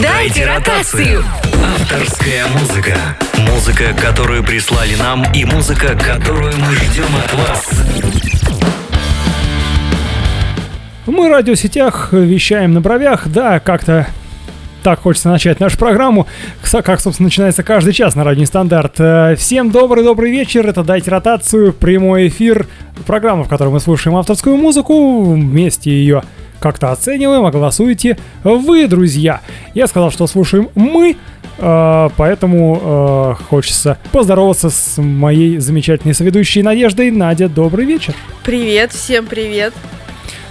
Дайте ротацию. Авторская музыка. Музыка, которую прислали нам, и музыка, которую мы ждем от вас. Мы в радиосетях вещаем на бровях, да, как-то так хочется начать нашу программу, как, собственно, начинается каждый час на Радио Стандарт. Э, всем добрый-добрый вечер, это «Дайте ротацию», прямой эфир, программа, в которой мы слушаем авторскую музыку, вместе ее как-то оцениваем, а голосуете вы, друзья. Я сказал, что слушаем мы, э, поэтому э, хочется поздороваться с моей замечательной соведущей Надеждой. Надя, добрый вечер. Привет, всем привет.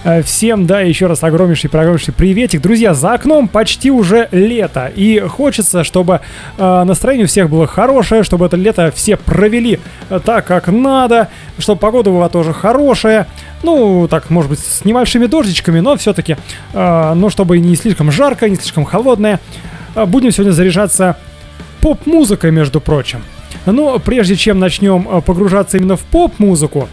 Э, всем, да, еще раз огромнейший, огромнейший приветик. Друзья, за окном почти уже лето, и хочется, чтобы э, настроение у всех было хорошее, чтобы это лето все провели э, так, как надо, чтобы погода была тоже хорошая. Ну, так, может быть, с небольшими дождичками, но все-таки, э, ну, чтобы не слишком жарко, не слишком холодное. Э, будем сегодня заряжаться поп-музыкой, между прочим. Но прежде чем начнем погружаться именно в поп-музыку,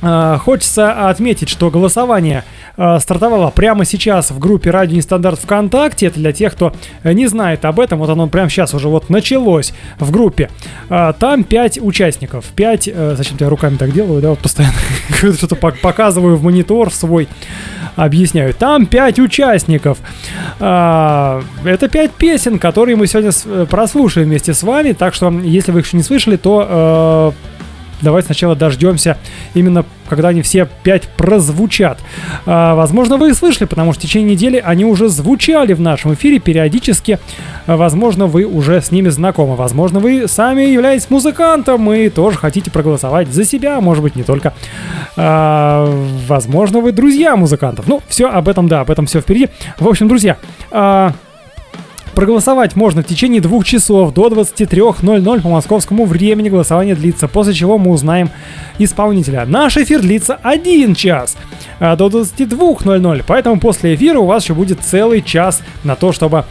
хочется отметить, что голосование а, стартовало прямо сейчас в группе Радио Нестандарт ВКонтакте. Это для тех, кто не знает об этом. Вот оно прямо сейчас уже вот началось в группе. Там 5 участников. 5... Э, зачем я руками так делаю? Да, вот постоянно что-то показываю в монитор свой объясняю. Там 5 участников. Это 5 песен, которые мы сегодня э, прослушаем вместе с вами. Так что, если вы их еще не слышали, то давайте сначала дождемся именно, когда они все пять прозвучат. А, возможно, вы их слышали, потому что в течение недели они уже звучали в нашем эфире периодически. А, возможно, вы уже с ними знакомы. Возможно, вы сами являетесь музыкантом и тоже хотите проголосовать за себя, может быть, не только. А, возможно, вы друзья музыкантов. Ну, все об этом, да, об этом все впереди. В общем, друзья, а, Проголосовать можно в течение двух часов до 23.00 по московскому времени. Голосование длится, после чего мы узнаем исполнителя. Наш эфир длится один час а, до 22.00, поэтому после эфира у вас еще будет целый час на то, чтобы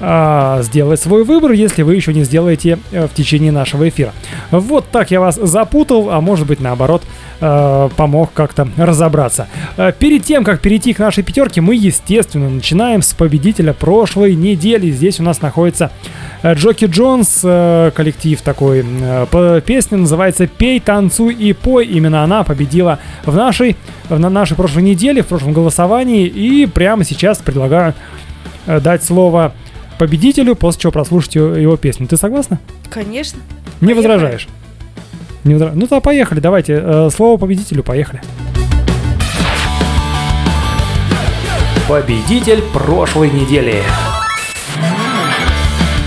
э, сделать свой выбор, если вы еще не сделаете э, в течение нашего эфира. Вот так я вас запутал, а может быть наоборот э, помог как-то разобраться. Э, перед тем, как перейти к нашей пятерке, мы, естественно, начинаем с победителя прошлой недели. Здесь у нас находится э, Джоки Джонс, э, коллектив такой. Э, песня называется «Пей, танцуй и пой». Именно она победила в нашей, на нашей прошлой неделе, в прошлом голосовании. И прямо сейчас предлагаю дать слово победителю, после чего прослушать его, песню. Ты согласна? Конечно. Не поехали. возражаешь? Не возра... Ну то поехали, давайте. Слово победителю, поехали. Победитель прошлой недели.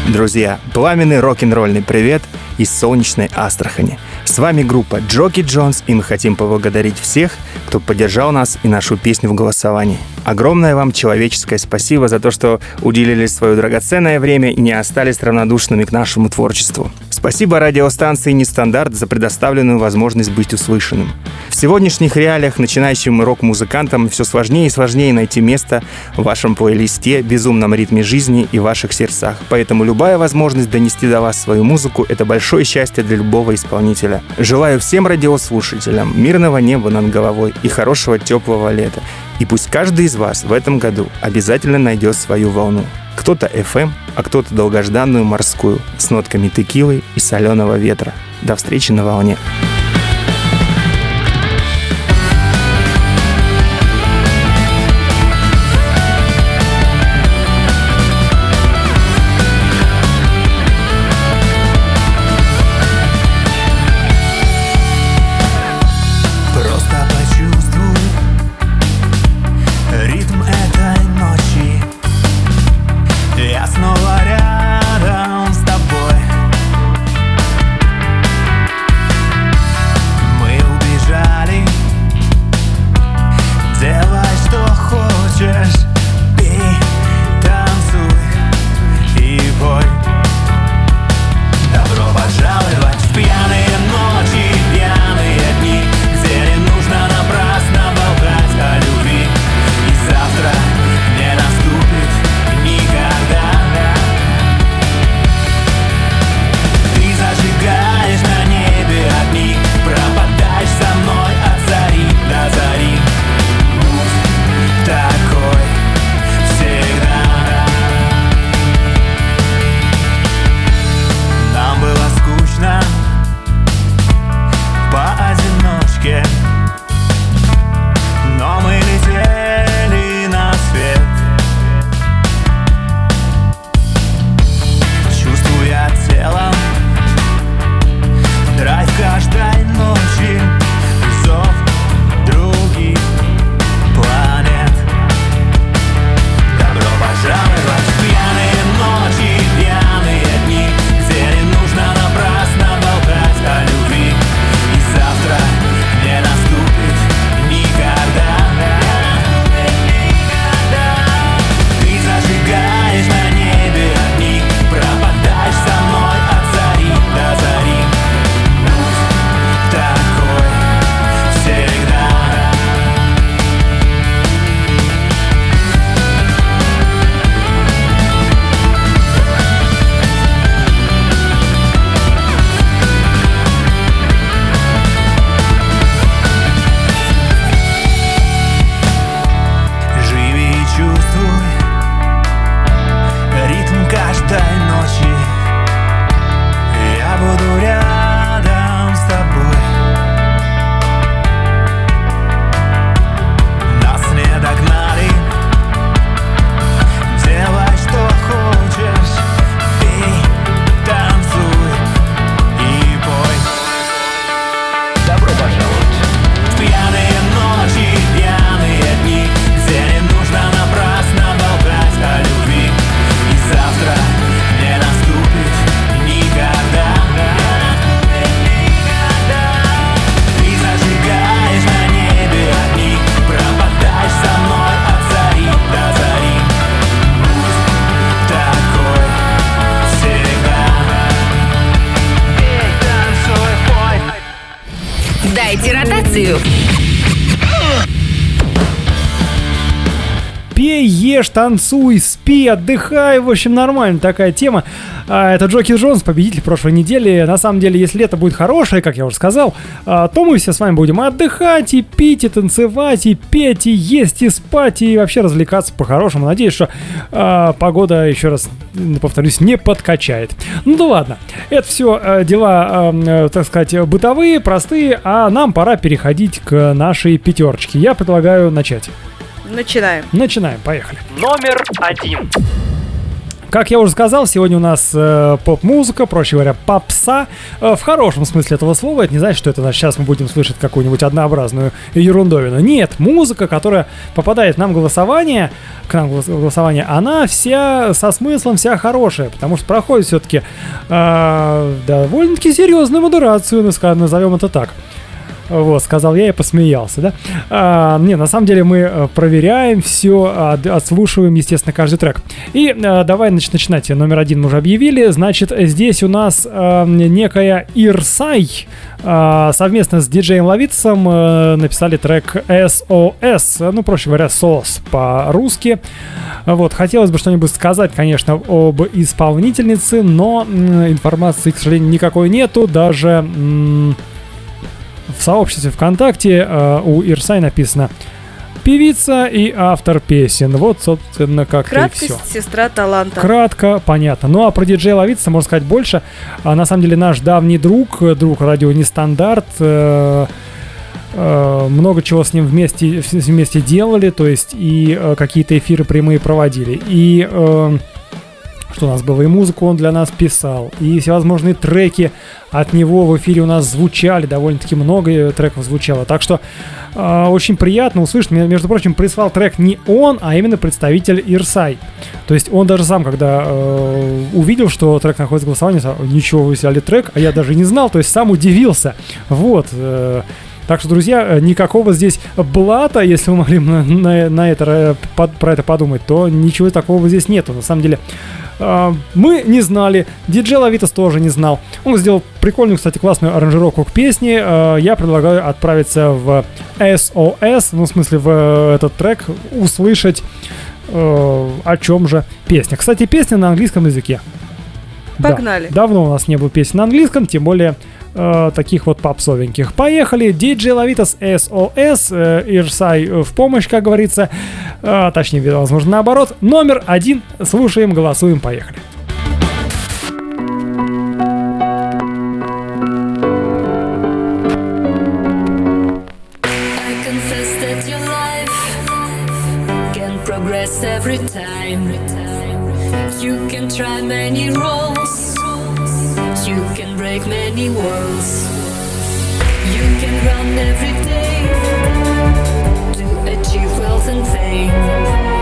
Друзья, пламенный рок-н-ролльный привет из солнечной Астрахани. С вами группа Джоки Джонс, и мы хотим поблагодарить всех, кто поддержал нас и нашу песню в голосовании. Огромное вам человеческое спасибо за то, что уделили свое драгоценное время и не остались равнодушными к нашему творчеству. Спасибо радиостанции «Нестандарт» за предоставленную возможность быть услышанным. В сегодняшних реалиях начинающим рок-музыкантам все сложнее и сложнее найти место в вашем плейлисте, безумном ритме жизни и ваших сердцах. Поэтому любая возможность донести до вас свою музыку — это большое счастье для любого исполнителя. Желаю всем радиослушателям мирного неба над головой и хорошего теплого лета. И пусть каждый из вас в этом году обязательно найдет свою волну. Кто-то FM, а кто-то долгожданную морскую с нотками текилы и соленого ветра. До встречи на волне. Танцуй, спи, отдыхай. В общем, нормально такая тема. А, Это Джоки Джонс, победитель прошлой недели. На самом деле, если лето будет хорошее, как я уже сказал, а, то мы все с вами будем отдыхать, и пить, и танцевать, и петь, и есть, и спать, и вообще развлекаться по-хорошему. Надеюсь, что а, погода, еще раз повторюсь, не подкачает. Ну да ладно. Это все дела, так сказать, бытовые, простые, а нам пора переходить к нашей пятерочке. Я предлагаю начать. Начинаем. Начинаем, поехали. Номер один. Как я уже сказал, сегодня у нас э, поп-музыка, проще говоря, попса. Э, в хорошем смысле этого слова. Это не значит, что это значит, сейчас мы будем слышать какую-нибудь однообразную ерундовину. Нет, музыка, которая попадает нам в голосование, к нам в голосование, она вся со смыслом, вся хорошая. Потому что проходит все-таки э, довольно-таки серьезную модерацию, ну, назовем это так. Вот, сказал я и посмеялся, да? А, не, на самом деле мы э, проверяем все, отслушиваем, естественно, каждый трек. И а, давай нач- начинать. Номер один мы уже объявили. Значит, здесь у нас а, некая Ирсай а, совместно с диджеем Ловицем а, написали трек SOS, ну, проще говоря, SOS по-русски. Вот, хотелось бы что-нибудь сказать, конечно, об исполнительнице, но м, информации, к сожалению, никакой нету, даже... М- в сообществе ВКонтакте э, у Ирсай написано певица и автор песен. Вот, собственно, как-то и все. Краткость сестра таланта. Кратко, понятно. Ну а про диджея Ловица можно сказать больше. А, на самом деле наш давний друг, друг радио Нестандарт, э, э, много чего с ним вместе, вместе делали, то есть и э, какие-то эфиры прямые проводили. И э, что у нас было, и музыку он для нас писал, и всевозможные треки от него в эфире у нас звучали, довольно-таки много треков звучало. Так что э, очень приятно услышать. Между прочим, прислал трек не он, а именно представитель Ирсай. То есть он даже сам, когда э, увидел, что трек находится в голосовании, сказал, ничего, вы взяли трек, а я даже не знал, то есть сам удивился. Вот. э, так что, друзья, э, никакого здесь блата, если вы могли на, на- на это, э, под- про это подумать, то ничего такого здесь нету. На самом деле, мы не знали, диджей Лавитас тоже не знал. Он сделал прикольную, кстати, классную аранжировку к песне. Э, Я предлагаю отправиться в SOS, ну, в смысле, в э, этот трек, услышать, э, о чем же песня. Кстати, песня на английском языке. Да. Погнали. Давно у нас не было песен на английском, тем более э, таких вот попсовеньких. Поехали, DJ Лавитас SOS, э, Ирсай в помощь, как говорится. Э, точнее, возможно, наоборот. Номер один. Слушаем, голосуем, поехали. Every time. You can try many roles, break many walls. You can run every day to achieve wealth and fame.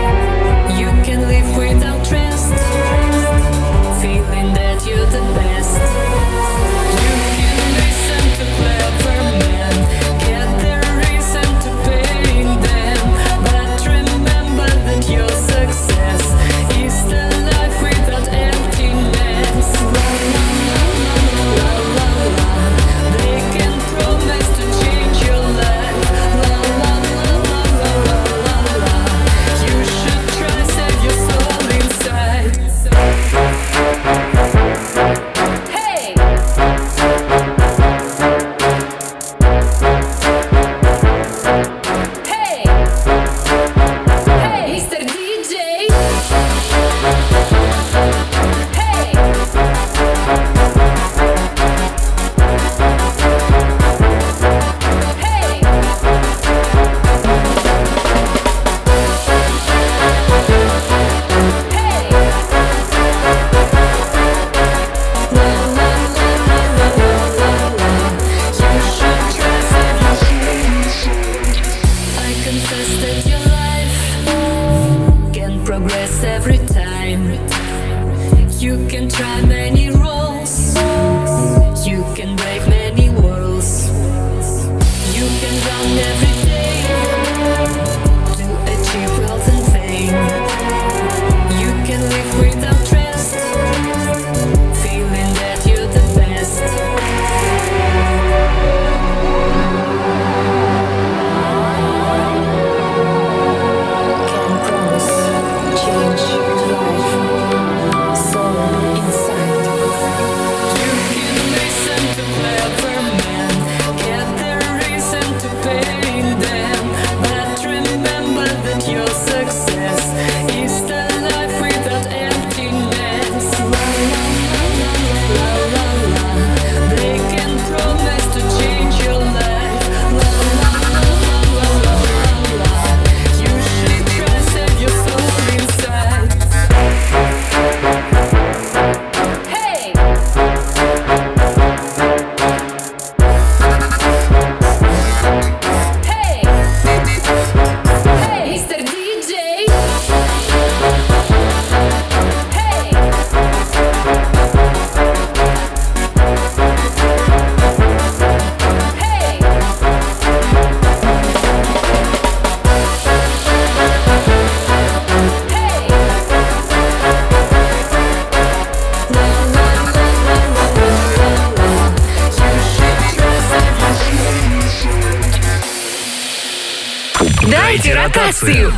Включайте ротацию.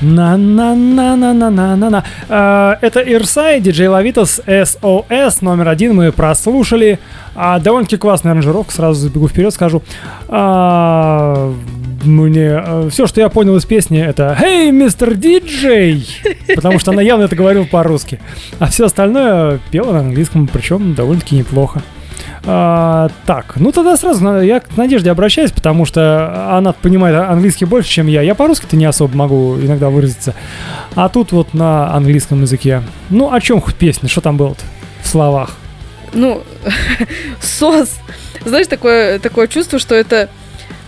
На-на-на-на-на-на-на. Э, Это Ирсай, диджей Лавитас, SOS, номер один мы прослушали. А, довольно-таки классная аранжировка, сразу забегу вперед, скажу. А, мне все, что я понял из песни, это «Hey, мистер диджей!» Потому что она явно это говорила по-русски. А все остальное пела на английском, причем довольно-таки неплохо. А, так, ну тогда сразу я к Надежде обращаюсь, потому что она понимает английский больше, чем я. Я по-русски-то не особо могу иногда выразиться. А тут вот на английском языке. Ну, о чем хоть песня? Что там было в словах? Ну, сос. Знаешь, такое, такое чувство, что это...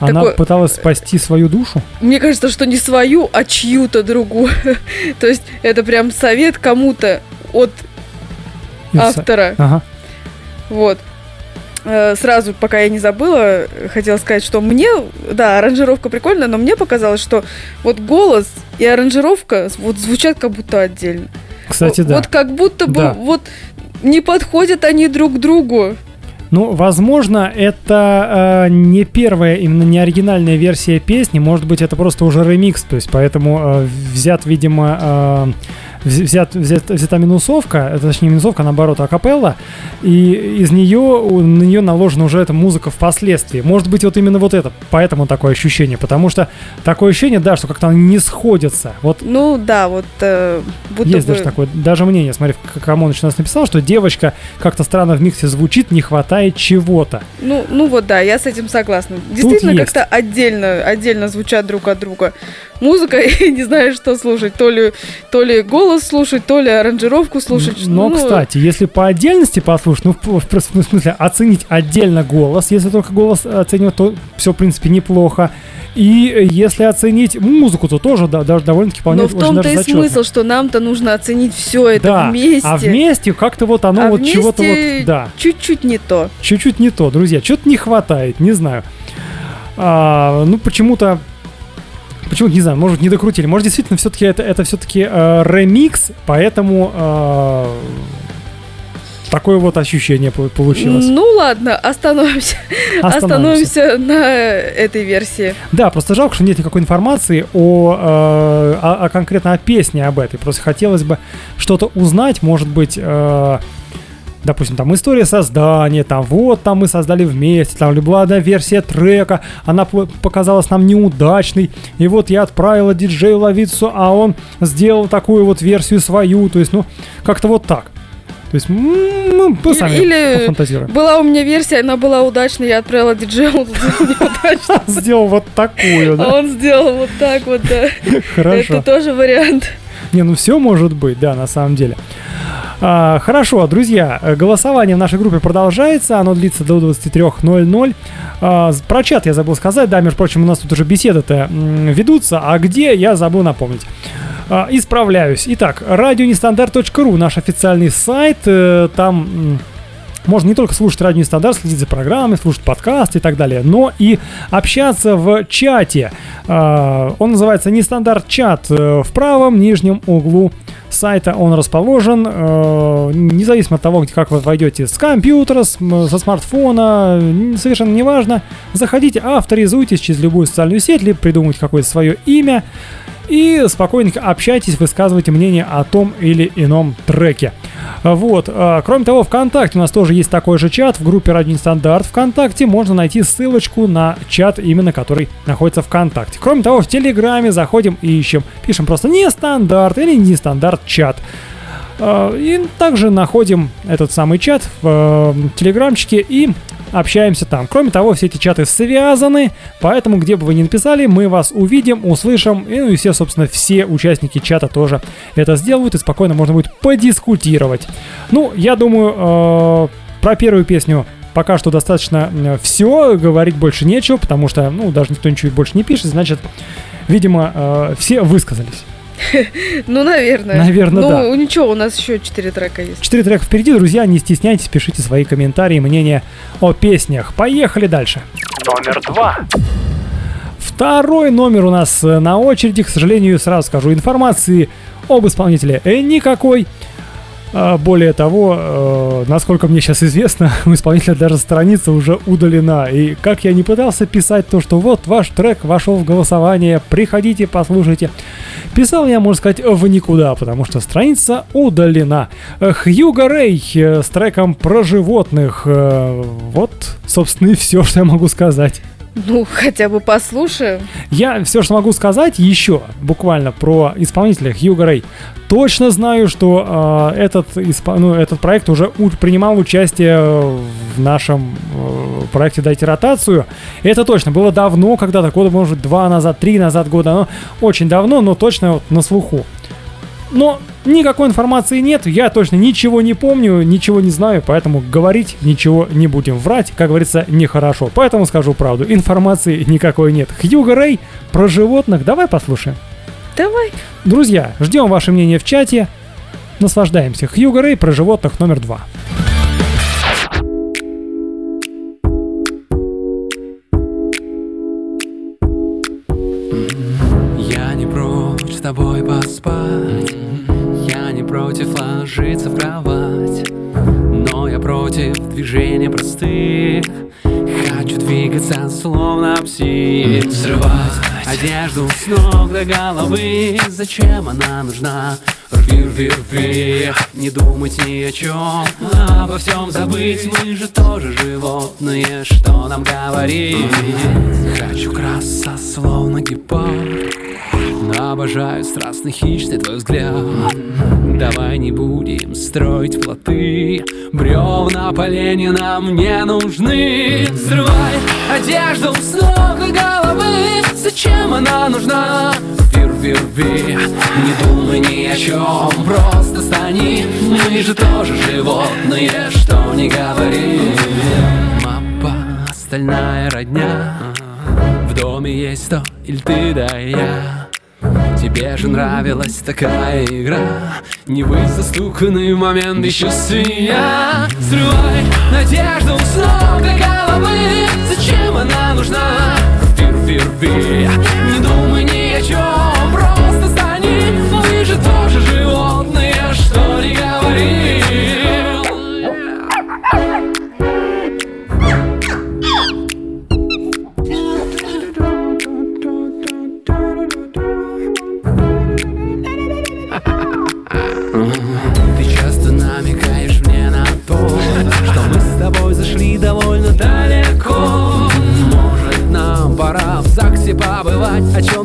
Она Такое- пыталась спасти свою душу? Мне кажется, что не свою, а чью-то другую. То есть это прям совет кому-то от автора. Ага. Вот. Э, Сразу, пока я не забыла, хотела сказать, что мне, да, аранжировка прикольная, но мне показалось, что вот голос и аранжировка вот звучат как будто отдельно. Кстати, да. Вот как будто бы Да. вот не подходят они друг к другу. Ну, возможно, это э, не первая, именно не оригинальная версия песни. Может быть, это просто уже ремикс. То есть, поэтому э, взят, видимо, э, взят, взят- взята минусовка, это, точнее, минусовка, а наоборот, акапелла, и из нее, на нее наложена уже эта музыка впоследствии. Может быть, вот именно вот это, поэтому такое ощущение. Потому что такое ощущение, да, что как-то не сходятся. Вот Ну да, вот э, будто есть бы... даже такое, даже мнение, смотри, Камоныч нас написал, что девочка как-то странно в миксе звучит, не хватает чего-то. Ну, ну вот да, я с этим согласна. Действительно, как-то отдельно, отдельно звучат друг от друга. Музыка, и не знаешь, что слушать. То ли, то ли голос слушать, то ли аранжировку слушать. Но, Ну, кстати, если по отдельности послушать, ну, в, в- в смысле, оценить отдельно голос, если только голос оценивать, то все, в принципе, неплохо. И если оценить музыку, то тоже да, даже довольно-таки вполне Но в том-то и зачетно. смысл, что нам-то нужно оценить все это да, вместе. а вместе как-то вот оно А вот чего-то вот, да, Чуть-чуть не то. чуть-чуть не то, друзья, что-то не хватает, не знаю. А, ну, почему-то Почему не знаю, может не докрутили, может действительно все-таки это, это все-таки ремикс, поэтому э, такое вот ощущение по- получилось. Ну ладно, остановимся. Остановимся на этой версии. Да, просто жалко, что нет никакой информации о, э, о- о конкретно о песне об этой. Просто хотелось бы что-то узнать, может быть, э, допустим, там история создания, там вот там мы создали вместе, там была одна версия трека, она показалась нам неудачной, и вот я отправила диджею Ловицу, а он сделал такую вот версию свою, то есть, ну, как-то вот так. То есть, ну, мы сами Или-. Была у меня версия, она была удачной, я отправила диджею, он сделал неудачно. Сделал вот такую, А да? он сделал вот так вот, да. Хорошо. Это тоже вариант. Не, ну все может быть, да, на самом деле. А, хорошо, друзья, э, голосование в нашей группе продолжается, оно длится до 23.00. А, про чат я забыл сказать, да, между прочим, у нас тут уже беседы-то ведутся, а где, я забыл напомнить. А, исправляюсь. Итак, радионестандарт.ру, наш официальный сайт, э, там... можно не только слушать радио Нестандарт, следить за программой, слушать подкасты и так далее, но и общаться в чате. А, Он называется Нестандарт чат. Э, В правом нижнем углу сайта он расположен. Э, Независимо от того, где- как вы войдете с компьютера, со смартфона, совершенно неважно. Заходите, авторизуйтесь через любую социальную сеть, либо придумайте какое-то свое имя и спокойненько общайтесь, высказывайте мнение о том или ином треке. Вот. а, Кроме того, ВКонтакте у нас тоже есть такой же чат в группе Радио Нестандарт. ВКонтакте можно найти ссылочку на чат, именно который находится ВКонтакте. Кроме того, в Телеграме заходим и ищем. Пишем просто нестандарт или нестандарт чат. А, И также находим этот самый чат в э, Телеграмчике и общаемся там. Кроме того, все эти чаты связаны, поэтому где бы вы ни написали, мы вас увидим, услышим, и, ну и все, собственно, все участники чата тоже это сделают, и спокойно можно будет подискутировать. Ну, я думаю, э, про первую песню пока что достаточно все, говорить больше нечего, потому что, ну, даже никто ничего больше не пишет, значит, видимо, э, все высказались. Ну, наверное. Наверное, ну, да. ничего, у нас еще четыре трека есть. Четыре трека впереди, друзья, не стесняйтесь, пишите свои комментарии, мнения о песнях. Поехали дальше. Номер два. Второй номер у нас э, на очереди, к сожалению, сразу скажу, информации об исполнителе э, никакой. А, Более того, э, насколько мне сейчас известно, у исполнителя даже страница уже удалена. И как я не пытался писать то, что вот ваш трек вошел в голосование, приходите, послушайте. Писал я, можно сказать, в никуда, потому что страница удалена. Хьюго Рэй э, с треком про животных. Э, Вот, собственно, и все, что я могу сказать. Ну, хотя бы послушаем. Я все, что могу сказать еще буквально про исполнителя Хьюго Рэй. Точно знаю, что э, этот, испо- ну, этот проект уже у- принимал участие в нашем э, проекте «Дайте ротацию». Это точно. Было давно, когда-то, года, может, два назад, три назад года. Но очень давно, но точно вот на слуху. Но никакой информации нет, я точно ничего не помню, ничего не знаю, поэтому говорить ничего не будем. Врать, как говорится, нехорошо. Поэтому скажу правду, информации никакой нет. Хьюго Рэй про животных, давай послушаем. Давай. Друзья, ждем ваше мнение в чате. Наслаждаемся. Хьюго Рэй про животных номер два. Я не прочь с тобой поспать против ложиться в кровать Но я против движений простых. Хочу двигаться словно псих Взрывать. Одежду с ног до головы. Зачем она нужна? Рви, рви, рви. Не думать ни о чем Обо всем забыть. Мы же тоже животные. Что нам говорить? Хочу краса словно гепард Обожаю страстный хищный твой взгляд. Давай не будем строить плоты. Бревна поленья нам не нужны. Взрывай одежду с ног до головы. Зачем она нужна? Рви, не думай ни о чем Просто стани. Мы же тоже животные Что не говори. Мапа, остальная родня. В доме есть то или ты да я Тебе же нравилась такая игра. Не быть застуканный момент бесчувствия Срывай надежду с ног до головы. Зачем она нужна? Рви, рви, рви Не думай ни о чем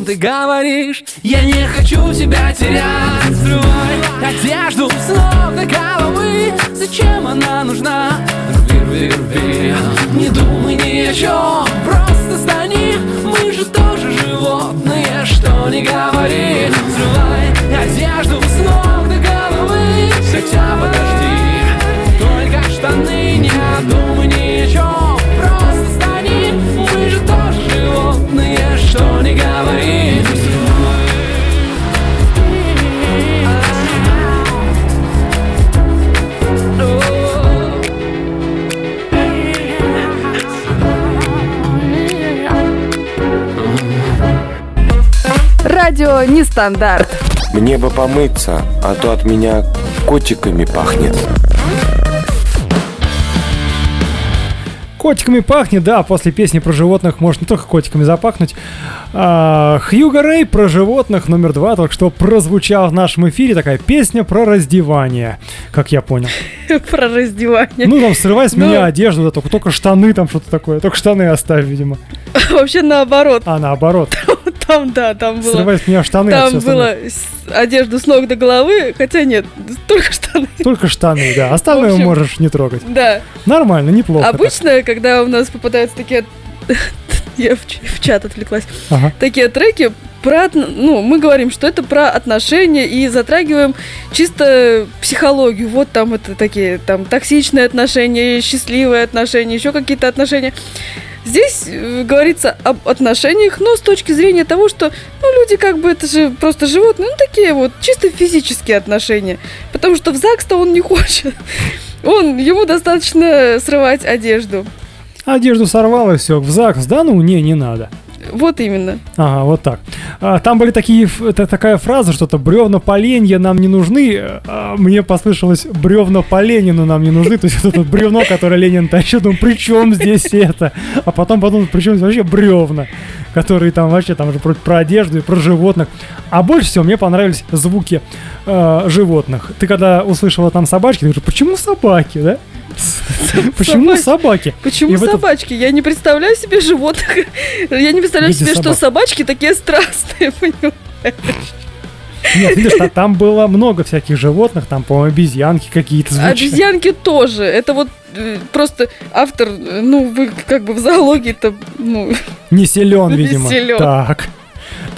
ты говоришь? Я не хочу тебя терять Срывай одежду с до головы Зачем она нужна? Рви, рви Не думай ни о чем Радио нестандарт. Мне бы помыться, а то от меня котиками пахнет. Котиками пахнет, да, после песни про животных может не только котиками запахнуть. А, Хьюго Рэй про животных номер два только что прозвучал в нашем эфире такая песня про раздевание, как я понял. Про раздевание. Ну, там, срывай с Ну. меня одежду, да, только, только штаны там что-то такое, только штаны оставь, видимо. Вообще наоборот. А, наоборот, Там, да, там было... срывай с меня штаны, Там было одежду с ног до головы, хотя нет, только штаны. Только штаны, да, остальное общем, можешь не трогать. Да. Нормально, неплохо. так. Обычно, когда у нас попадаются такие... Я в, чат отвлеклась. Ага. Такие треки про... Ну, мы говорим, что это про отношения и затрагиваем чисто психологию. Вот там это такие, там, токсичные отношения, счастливые отношения, еще какие-то отношения. Здесь э, говорится об отношениях, но с точки зрения того, что, ну, люди как бы, это же просто животные, ну, такие вот, чисто физические отношения. Потому что в ЗАГС-то он не хочет. Он, ему достаточно срывать одежду. Одежду сорвал и все, в ЗАГС, да ну, не, не надо. Вот именно. Ага, вот так. А, там были такие, такая фраза, что-то бревна поленья нам не нужны. А, мне послышалось бревна по Ленину нам не нужны. То есть это бревно, которое Ленин тащил, думаю, при чем здесь это? А потом подумал, при чем здесь вообще бревна, которые там вообще там же про, про одежду и про животных. А больше всего мне понравились звуки э, животных. Ты когда услышала там собачки, ты говоришь, почему собаки, да? Почему Собаки. Почему собачки? Я не представляю себе животных. Я не представляю себе, что собачки такие страстные, понимаешь? Нет, видишь, та- там было много всяких животных, там, по-моему, обезьянки какие-то звучали. Обезьянки тоже. Это вот э, просто автор, э, ну, вы как бы в зоологии-то, ну, Не силен, Не видимо. силен. Так.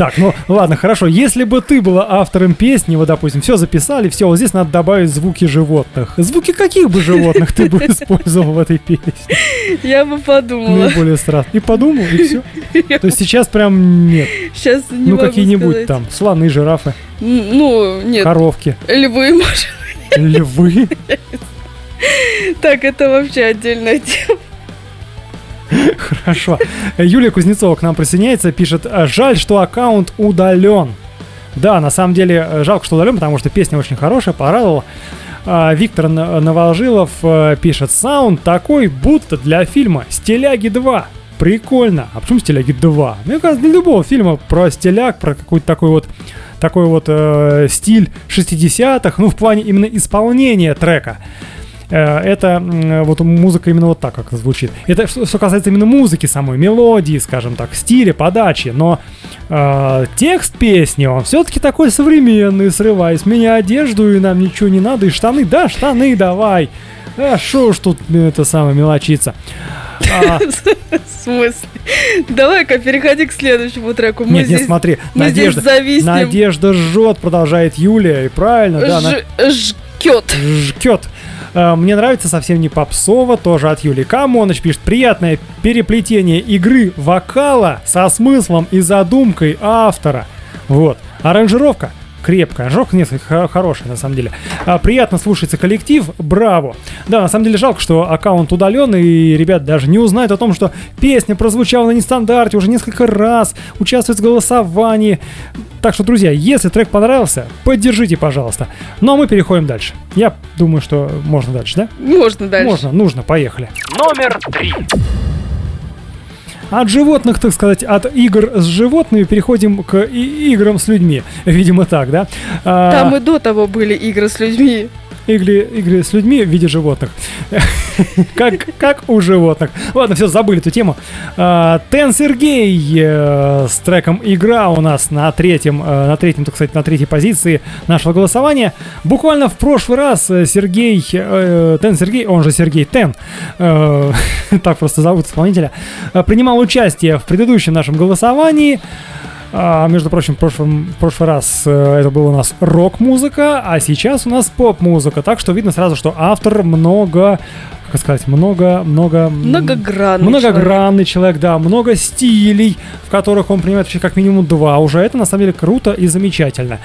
Так, ну ладно, хорошо. Если бы ты была автором песни, вот, допустим, все записали, все, вот здесь надо добавить звуки животных. Звуки каких бы животных ты бы использовал в этой песне? я бы подумала. Наиболее страшно. И подумал, и все. То есть сейчас прям нет. Сейчас не Ну, какие-нибудь там слоны, жирафы, Ну, нет, коровки, львы, может. львы. Так, это вообще отдельная тема. Хорошо. Юлия Кузнецова к нам присоединяется, пишет, «А, жаль, что аккаунт удален. Да, на самом деле жалко, что удален, потому что песня очень хорошая, порадовала. А, Виктор Новожилов э, пишет, саунд такой, будто для фильма «Стиляги 2». Прикольно. А почему «Стиляги 2»? Мне кажется, для любого фильма про стиляг, про какой-то такой вот такой вот э, стиль 60-х, ну, в плане именно исполнения трека. Э, Это вот музыка именно вот так, как звучит. Это что, касается именно музыки самой, мелодии, скажем так, стиля, подачи. Но э, текст песни, он все-таки такой современный, срывай с меня одежду, и нам ничего не надо, и штаны, да, штаны давай. А шо уж тут это самое мелочиться. А, В смысле? Давай-ка переходи к следующему треку. Мы нет, здесь, нет, смотри, мы Надежда, здесь зависнем. Надежда жжет, продолжает Юлия, и правильно, да, она Ж- жгет. Э, Мне нравится совсем не попсово, тоже от Юли Камоныч пишет приятное переплетение игры вокала со смыслом и задумкой автора. Вот. Аранжировка крепкая, аранжировка несколько хо- хорошая на самом деле. А, приятно слушается коллектив, браво. Да, на самом деле жалко, что аккаунт удален, и ребят даже не узнают о том, что песня прозвучала на нестандарте уже несколько раз, участвует в голосовании. Так что, друзья, если трек понравился, поддержите, пожалуйста. Ну а мы переходим дальше. Я думаю, что можно дальше, да? Можно дальше. Можно, нужно, поехали. Номер три. От животных, так сказать, от игр с животными переходим к играм с людьми. Видимо, так, да? А, Там и до того были игры с людьми. Игры, игры с людьми в виде животных. как, как у животных. Ладно, все, забыли эту тему. А, Тен Сергей э, с треком «Игра» у нас на третьем, э, на третьем, так сказать, на третьей позиции нашего голосования. Буквально в прошлый раз э, Сергей, Тен Сергей, он же Сергей Тен, так просто зовут исполнителя, принимал участие в предыдущем нашем голосовании. А, между прочим, в прошлом, в прошлый раз э, это была у нас рок-музыка, а сейчас у нас поп-музыка. Так что видно сразу, что автор много, как сказать, много, много... Многогранный Многогранный человек. да, много стилей, в которых он принимает вообще как минимум два уже. Это на самом деле круто и замечательно.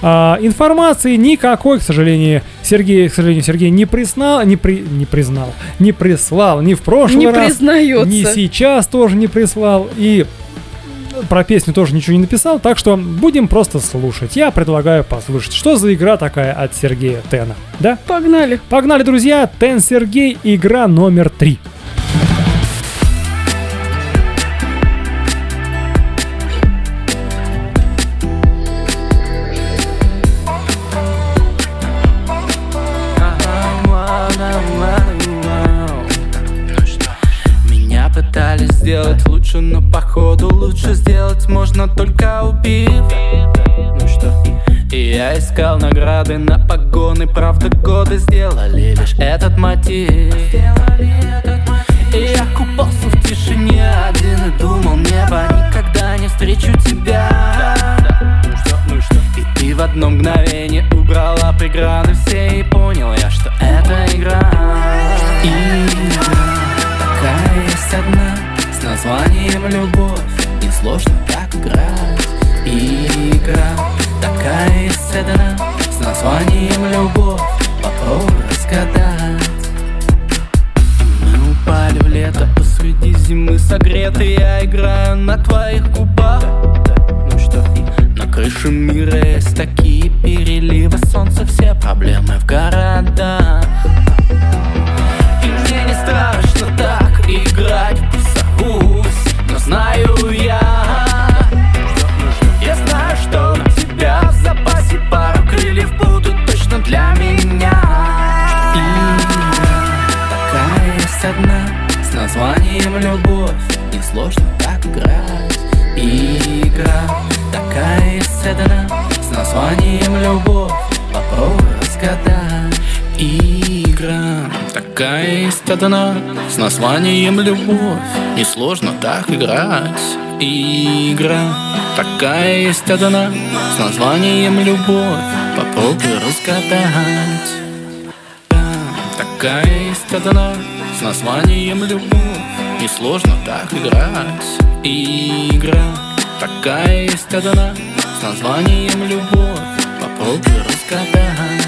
А, информации никакой, к сожалению, Сергей, к сожалению, Сергей не признал, не, при, не признал, не прислал ни в прошлый Не раз, признается. ни сейчас тоже не прислал. И про песню тоже ничего не написал, так что будем просто слушать. Я предлагаю послушать, что за игра такая от Сергея Тена. Да? Погнали. Погнали, друзья! Тен Сергей, игра номер три. Меня пытались сделать лучше, но походу лучше сделать можно только убив. Ну что? И я искал награды на погоны, правда годы сделали лишь этот мотив. И я купался в тишине один и думал, небо никогда не встречу тебя. Ну что, ну что? И ты в одно мгновение убрала преграды все и понял я, что это игра. Игра с названием любовь Несложно так играть. Игра. Такая одна с названием любовь Попробуй разгадать. Мы упали в лето, посмотрели среди зимы согретый Я играю на твоих губах. Ну что, на крыше мира есть такие переливы. Солнце, все проблемы в городах. И мне не страшно так играть названием любовь. Несложно так играть. Игра такая одна с названием любовь Попробуй разгадать. Игра такая одна с названием любовь Несложно так играть. Игра такая одна с названием любовь Попробуй разгадать. Такая есть одна с названием любовь Несложно так играть. Игра Такая есть одна с названием любовь Попробуй разгадать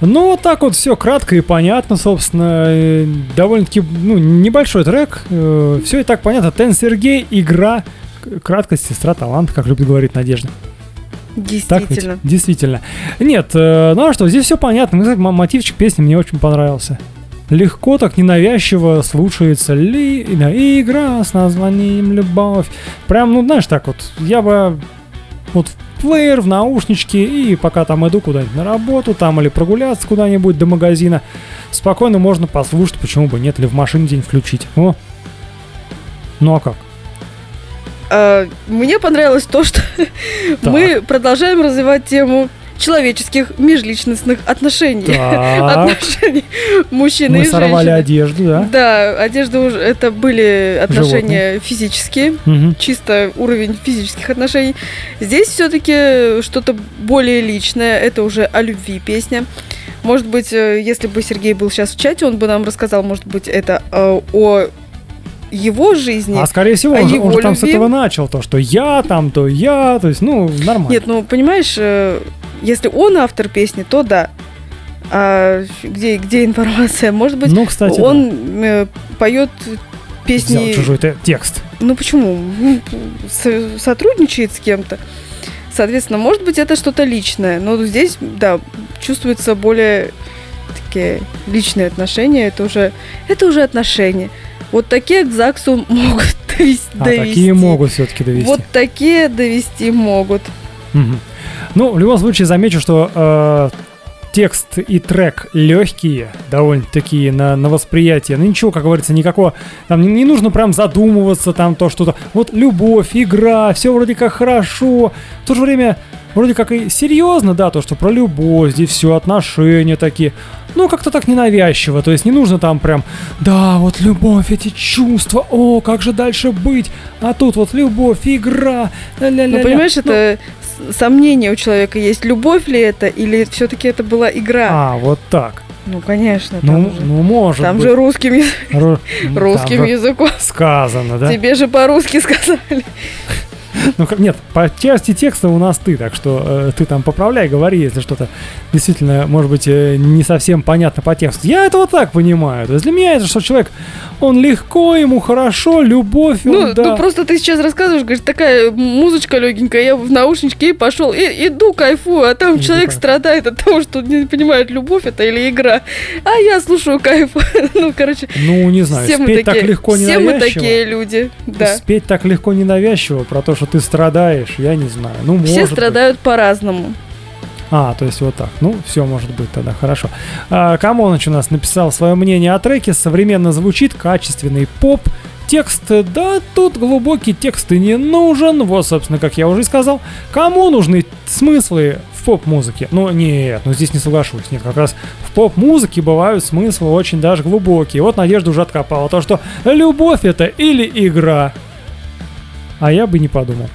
Ну, вот так вот все кратко и понятно, собственно. э, Довольно-таки, ну, небольшой трек. Все и так понятно. Тен Сергей, игра, краткость, сестра, талант, как любит говорить Надежда. Так ведь? Действительно. Действительно. Нет, э, ну а что, здесь все понятно. Кстати, мотивчик песни мне очень понравился. Легко, так ненавязчиво слушается ли да, игра с названием «Любовь». Прям, ну, знаешь, так вот, я бы вот в плеер, в наушнички, и пока там иду куда-нибудь на работу, там или прогуляться куда-нибудь до магазина, спокойно можно послушать, почему бы нет, или в машине день включить. О. Ну а как? А, Мне понравилось то, что мы продолжаем развивать тему человеческих межличностных отношений. Отношений мужчины Мы и сорвали женщины. одежду, да? Да, одежда уже это были отношения физические, Мгм. чисто уровень физических отношений. Здесь все-таки что-то более личное, это уже о любви песня. Может быть, э, если бы Сергей был сейчас в чате, он бы нам рассказал, может быть, это э, о его жизни. А скорее всего, он, его он же там с любви. этого начал, то, что я там, то я, то есть, ну, нормально. Нет, ну понимаешь, э, если он автор песни, то да. А где, где информация? Может быть, ну, кстати, да. он э, поет песни. взял чужой те- текст. Ну почему? Сотрудничает с кем-то. Соответственно, может быть, это что-то личное. Но здесь, да, чувствуется более такие личные отношения. Это уже, это уже отношения. Вот такие к ЗАГСу могут довести. А такие могут все-таки довести. Вот такие довести могут. Мгм. Ну, в любом случае, замечу, что э, текст и трек легкие, довольно такие на, на восприятие. Ну, ничего, как говорится, никакого. Там не, не нужно прям задумываться, там то что-то. Вот любовь, игра, все вроде как хорошо. В то же время, вроде как и серьезно, да, то, что про любовь, здесь все, отношения такие. Ну, как-то так ненавязчиво. То есть не нужно там прям, да, вот любовь, эти чувства, о, как же дальше быть? А тут вот любовь, игра, ля-ля-ля-ля. Ну, понимаешь, Ну, это с- сомнение у человека есть, любовь ли это, или все-таки это была игра. А, вот так. Ну, конечно, там, Ну, же, ну может там быть. же русским, Ру- русским там языком. сказано, да? Тебе же по-русски сказали. Ну, нет, по части текста у нас ты, так что э, ты там поправляй, говори, если что-то действительно, может быть, э, не совсем понятно по тексту. Я это вот так понимаю. То есть для меня это что человек, он легко, ему хорошо, любовь, он, Ну, да. ну, просто ты сейчас рассказываешь, говоришь, такая музычка легенькая, я в наушничке и пошел, и иду, кайфую, а там Иду, человек кайфую. страдает от того, что не понимает, любовь это или игра. А я слушаю кайфую. Ну, короче, Ну, не знаю, все мы спеть такие, так легко все мы ненавязчиво. такие люди, да. Спеть так легко ненавязчиво про то, что ты страдаешь, я не знаю. Ну, Все быть. страдают по-разному. А, то есть вот так. Ну, все может быть тогда, хорошо. А, Камоныч у нас написал свое мнение о треке. Современно звучит, качественный поп. Текст, да, тут глубокий текст и не нужен. Вот, собственно, как я уже и сказал. Кому нужны смыслы в поп-музыке? Ну, нет, ну здесь не соглашусь. Нет, как раз в поп-музыке бывают смыслы очень даже глубокие. Вот Надежда уже откопала то, что любовь это или игра. А я бы не подумал.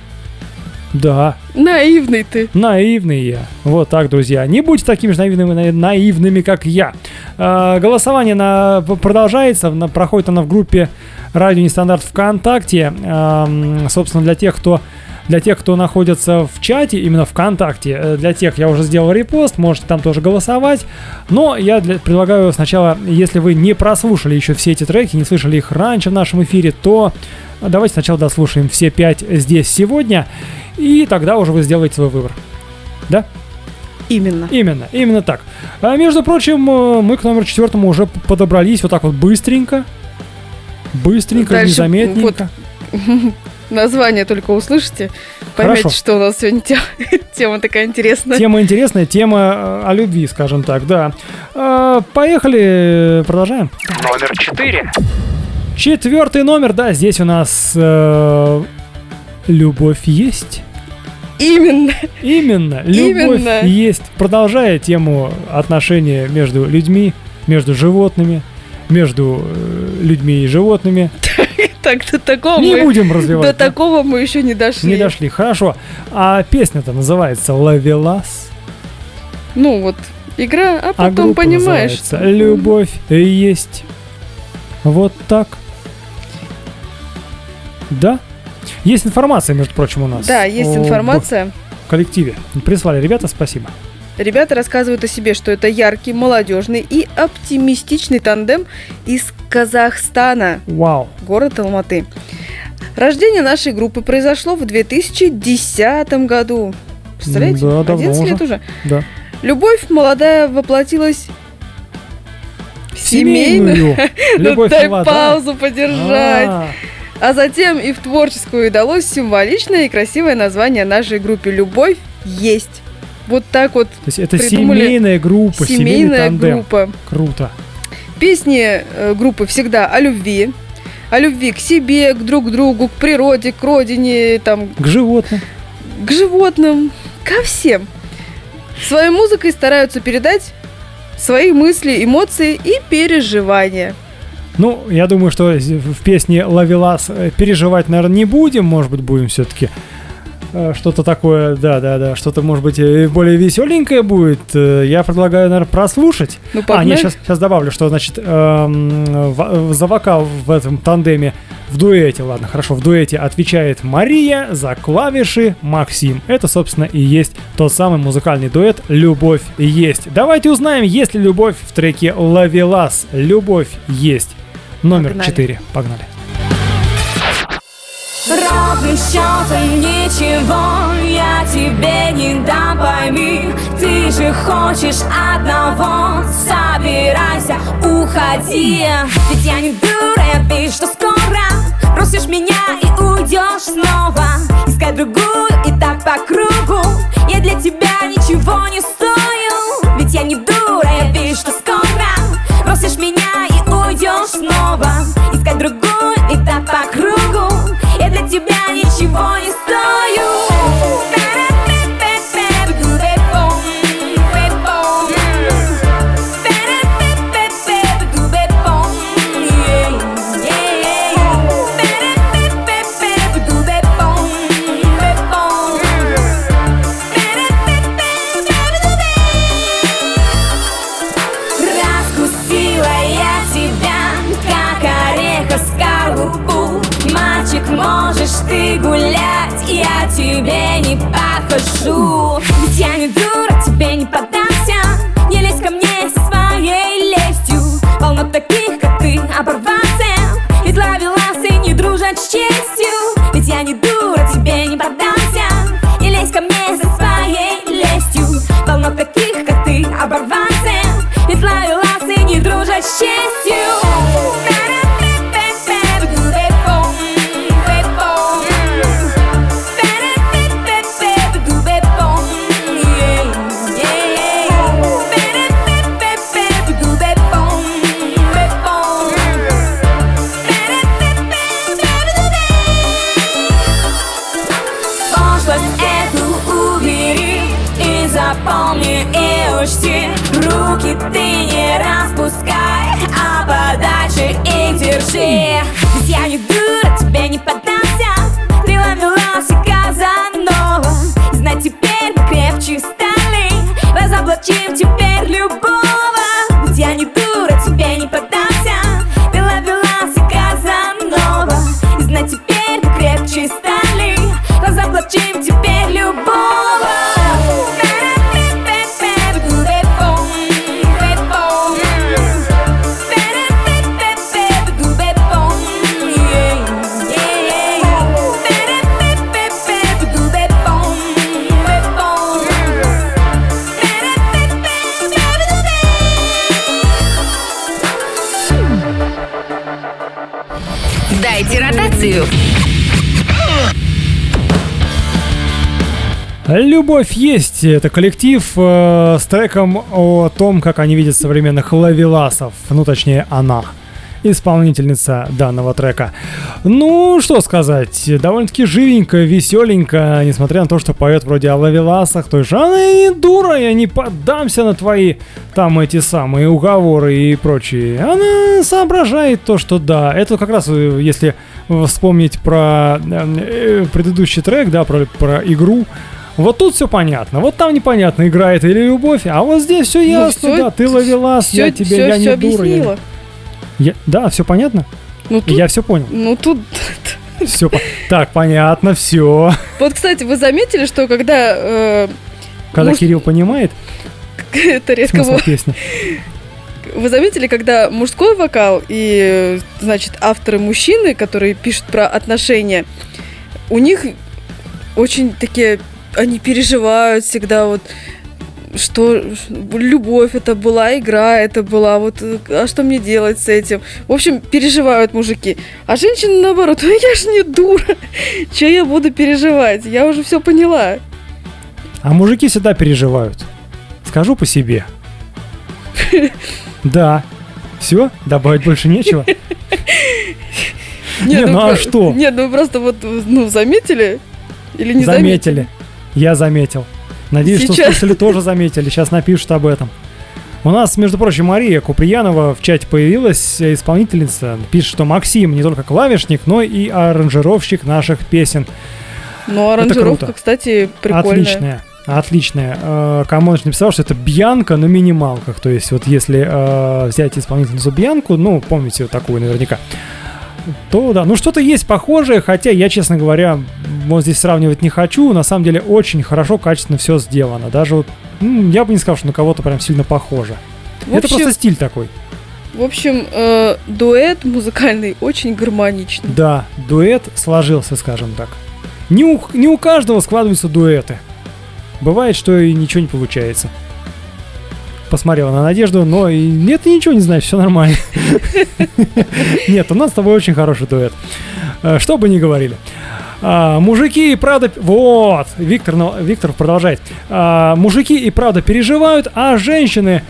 Да, Наивный ты. наивный я. Вот так, друзья. Не будьте такими же наивными, на- наивными как я. А, голосование на, продолжается, на- проходит оно в группе Радио Нестандарт ВКонтакте. Ам, собственно, для тех, кто для тех, кто находится в чате, именно ВКонтакте, э, для тех я уже сделал репост, можете там тоже голосовать. Но я для- предлагаю сначала, если вы не прослушали еще все эти треки, не слышали их раньше в нашем эфире, то давайте сначала дослушаем все пять здесь сегодня, и тогда уже вы сделаете свой выбор. Да? Именно. Именно, именно так. А, между прочим, э, мы к номеру четвертому уже подобрались вот так вот быстренько. Быстренько, Дальше незаметненько. Название только услышите, поймете, Хорошо. что у нас сегодня те- тема такая интересная. Тема интересная, тема э, о любви, скажем так, да. А, Поехали, продолжаем. Номер четыре. Четвертый номер, да, здесь у нас э, любовь есть. Именно. Именно, любовь Именно. есть. Продолжая тему отношения между людьми, между животными, между э, людьми и животными. Так, до такого Не мы... будем развивать. До да? такого мы еще не дошли. Не дошли, хорошо. А песня-то называется «Лавелас», Ну вот, игра, а а потом группа понимаешь. что- «Любовь есть». Вот так. Да? Есть информация, между прочим, у нас. Да, есть информация. коллективе. Прислали ребята, спасибо. Ребята рассказывают о себе, что это яркий, молодежный и оптимистичный тандем из Казахстана, Вау. город Алматы. Рождение нашей группы произошло в 2010 году. Представляете? Да, давно 11 уже. лет уже. Да. Любовь молодая воплотилась семейную. Ну, Любовь дай паузу подержать. А, А затем и в творческую и далось символичное и красивое название нашей группе «Любовь есть». Вот так вот То есть это семейная группа, семейная группа. Круто. Песни э, группы всегда о любви. О любви к себе, к друг другу, к природе, к родине, там, К животным. к животным, ко всем. Своей музыкой стараются передать свои мысли, эмоции и переживания. Ну, я думаю, что в песне «Лавелас» э, переживать, наверное, не будем. Может быть, будем все-таки что-то такое, да-да-да, что-то, может быть, э, более веселенькое будет. Э, Я предлагаю, наверное, прослушать. Ну, А, нет, сейчас, сейчас добавлю, что, значит, эм, в- за вокал в этом тандеме, в дуэте, ладно, хорошо, в дуэте отвечает Мария, за клавиши Максим. Это, собственно, и есть тот самый музыкальный дуэт «Любовь есть». Давайте узнаем, есть ли любовь в треке «Лавелас». Любовь есть. Номер Погнали. 4. Погнали. Ровным счетом ничего? Я тебе не дам, пойми. Ты же хочешь одного, собирайся, уходи. Ведь я не дура, я вижу, что скоро Бросишь меня и уйдешь снова? Искать другую и так по кругу. Я для тебя ничего не стою. Ведь я не дура, я вижу, что скоро Бросишь меня и уйдешь снова тебя ничего Любовь есть. Это коллектив э, с треком о том, как они видят современных лавеласов. Ну, точнее, она. Исполнительница данного трека. Ну, что сказать, довольно-таки живенько, веселенько, несмотря на то, что поет вроде о лавеласах, то есть она и не дура, я не поддамся на твои там эти самые уговоры и прочие. Она соображает то, что да, это как раз, э, если вспомнить про э, предыдущий трек, да, про, про игру, вот тут все понятно. Вот там непонятно, играет или любовь, а вот здесь все ясно, всё- да, ты ловелас, Все, я тебе, я не дура. я- я- да, все понятно? Ну тут, Я все понял. ну тут. Все так, понятно, все. Вот, кстати, вы заметили, что когда э, Когда Муж- Кирилл понимает это редко смысл бывает. песни. Вы заметили, когда мужской вокал и, значит, авторы мужчины, которые пишут про отношения, у них очень такие, они переживают всегда вот что любовь это была, игра это была, вот а что мне делать с этим? В общем, переживают мужики. А женщины наоборот, «Ой, я же не дура, че я буду переживать? Я уже все поняла. А мужики всегда переживают. Скажу по себе. Да. Все, добавить больше нечего. Не, ну а про- что? Нет, ну просто вот, ну, заметили? Или не заметили? Я заметил. Надеюсь, что Сейчас. слушатели тоже заметили. Сейчас напишут об этом. У нас, между прочим, Мария Куприянова в чате появилась, э, исполнительница. Пишет, что Максим не только клавишник, но и аранжировщик наших песен. Ну, аранжировка, кстати, прикольная. Отличная. Отличная. Э, Камоныч написал, что это Бьянка на минималках. То есть, вот если э, взять исполнительницу Бьянку, ну, помните вот такую наверняка, то да. Ну, что-то есть похожее, хотя я, честно говоря, вот здесь сравнивать не хочу. На самом деле, очень хорошо, качественно все сделано. Даже вот, м, я бы не сказал, что на кого-то прям сильно похоже. В Это общем, просто стиль такой. в общем э, дуэт музыкальный очень гармоничный. Да, дуэт сложился, скажем так. Не у, не у каждого складываются дуэты. Бывает, что и ничего не получается. Посмотрела на Надежду, но и нет, ты ничего не знаешь, все нормально. Нет, у нас с тобой очень хороший дуэт. Э, Что бы ни говорили. А, мужики и правда... Вот, Виктор, Виктор продолжает. А, мужики и правда переживают, а женщины...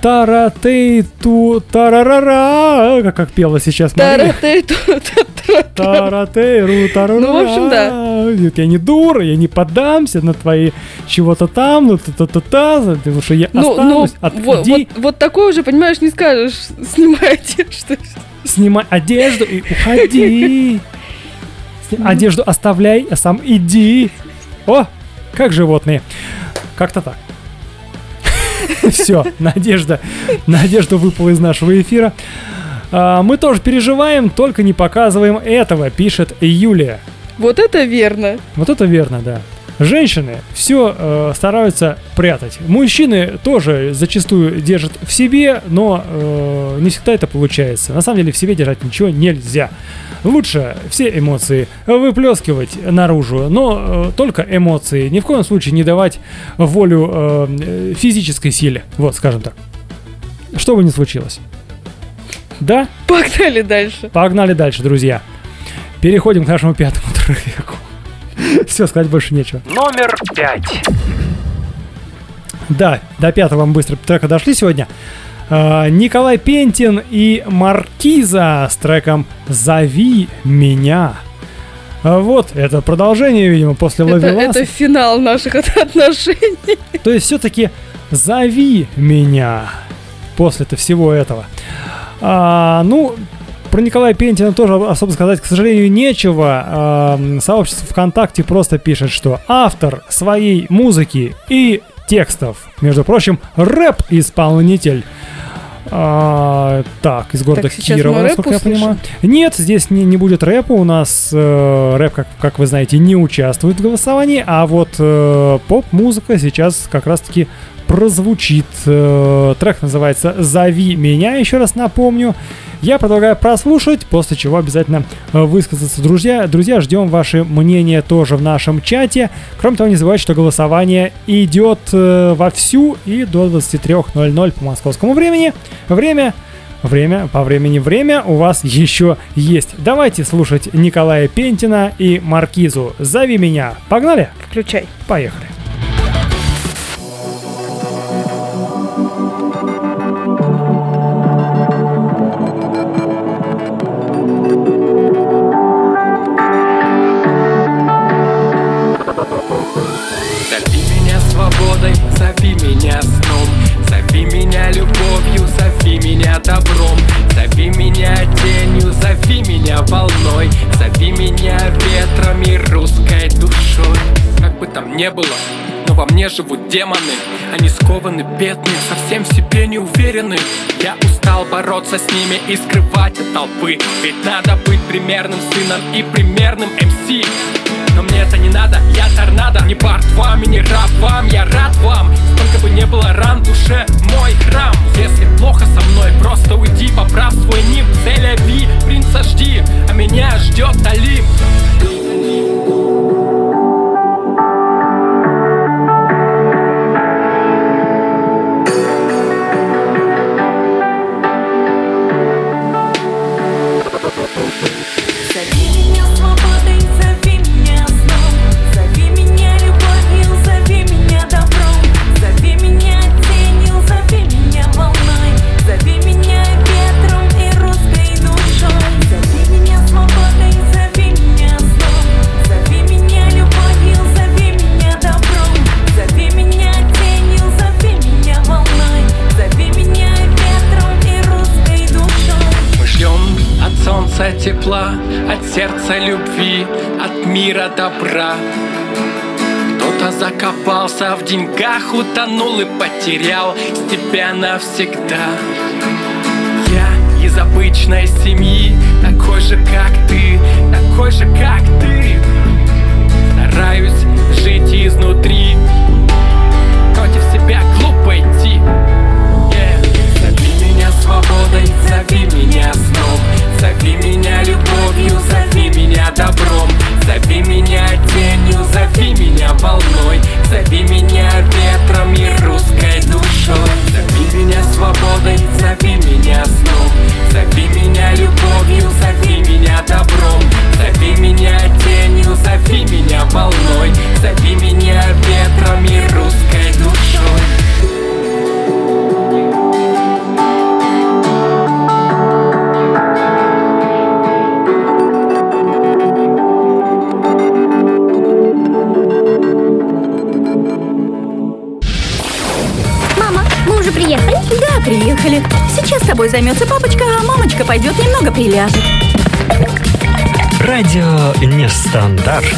Таратейту, тарарара, как, как пела сейчас Мария. Тара-тей-ту-та-тра. Таратейру, тарарара. Ну, в общем, да. Нет, я не дура, я не поддамся на твои чего-то там, ну та-та-та-та, потому что я Ну, ну, останусь. вот, Отойди, вот, вот такое уже, понимаешь, не скажешь, снимай одежду. снимай одежду и уходи. Одежду оставляй, а сам иди. О, как животные. Как-то так. Все, Надежда, Надежда выпала из нашего эфира. А, Мы тоже переживаем, только не показываем этого, пишет Юлия. Вот это верно. Вот это верно, да. Женщины все стараются прятать. Мужчины тоже зачастую держат в себе, но э, не всегда это получается. На самом деле в себе держать ничего нельзя. Лучше все эмоции выплескивать наружу, но э, только эмоции. Ни в коем случае не давать волю э, э, физической силе. Вот, скажем так. Что бы ни случилось. Да? Погнали дальше. Погнали дальше, друзья. Переходим к нашему пятому треку. Все, сказать больше нечего. Номер пять. Да, до пятого мы быстро трека дошли сегодня. А, Николай Пентин и Маркиза с треком «Зови меня». А Вот, это продолжение, видимо, после Это, это финал наших от- отношений. То есть все-таки «Зови меня» после-то всего этого. А, ну, про Николая Пентина тоже особо сказать, к сожалению, нечего. А, сообщество ВКонтакте просто пишет, что автор своей музыки и текстов, между прочим, рэп-исполнитель. А, так, из города Так, Кирова, насколько я услышим? понимаю. Нет, здесь не, не будет рэпа. У нас э, рэп, как, как вы знаете, не участвует в голосовании, а вот э, поп-музыка сейчас как раз-таки прозвучит. Э, трек называется «Зови меня», еще раз напомню. Я предлагаю прослушать, после чего обязательно э, высказаться. Друзья, друзья, ждем ваше мнение тоже в нашем чате. Кроме того, не забывайте, что голосование идет э, вовсю и до 23.00 по московскому времени. Время Время, по времени время у вас еще есть. Давайте слушать Николая Пентина и Маркизу. Зови меня. Погнали? Включай. Поехали. Ни было, но во мне живут демоны. Они скованы, бедные, совсем в себе не уверены. Я устал бороться с ними и скрывать от толпы. Ведь надо быть примерным сыном и примерным МС. Но мне это не надо, я торнадо. Не бард вами, не раб вам, я рад вам. Сколько бы не было ран в душе, мой храм потерял тебя навсегда. Да, приехали. Сейчас тобой займется папочка, а мамочка пойдет немного приляжет. Радио нестандарт.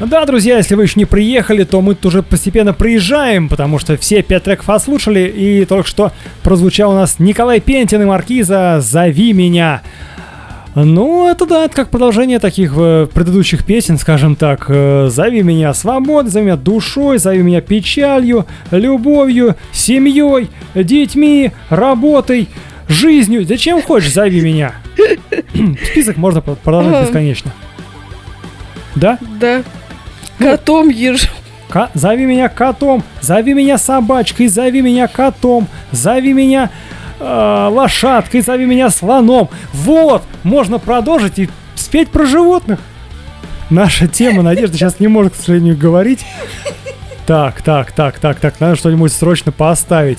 Да, друзья, если вы еще не приехали, то мы тут уже постепенно приезжаем, потому что все пять треков отслушали, и только что прозвучал у нас Николай Пентин и Маркиза «Зови меня». Ну, это да, это как продолжение таких э, предыдущих песен, скажем так. Э, «Зови меня свободой», «Зови меня душой», «Зови меня печалью», «Любовью», «Семьей», «Детьми», «Работой», «Жизнью». Зачем хочешь, зови меня. Список можно про- продолжать Ага. бесконечно. Да? Да. Ну. Котом ешь. Ка- зови меня котом, зови меня собачкой, зови меня котом, зови меня э, лошадкой, зови меня слоном. Вот, можно продолжить и спеть про животных. Наша тема, Надежда сейчас не может, к сожалению, говорить. Так, так, так, так, так, надо что-нибудь срочно поставить.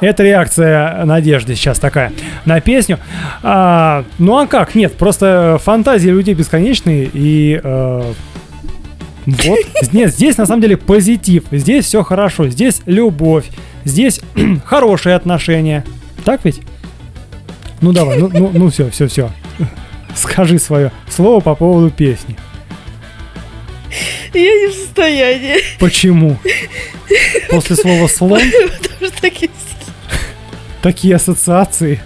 Это реакция Надежды сейчас такая на песню. А, ну а как? Нет, просто фантазии людей бесконечные и э, вот. Нет, здесь на самом деле позитив. Здесь все хорошо. Здесь любовь. Здесь хорошие отношения. Так ведь? Ну давай, ну, ну, ну все, все, все. Скажи свое слово по поводу песни. Я не в состоянии. Почему? После слова слон Потому что такие стихи. такие ассоциации.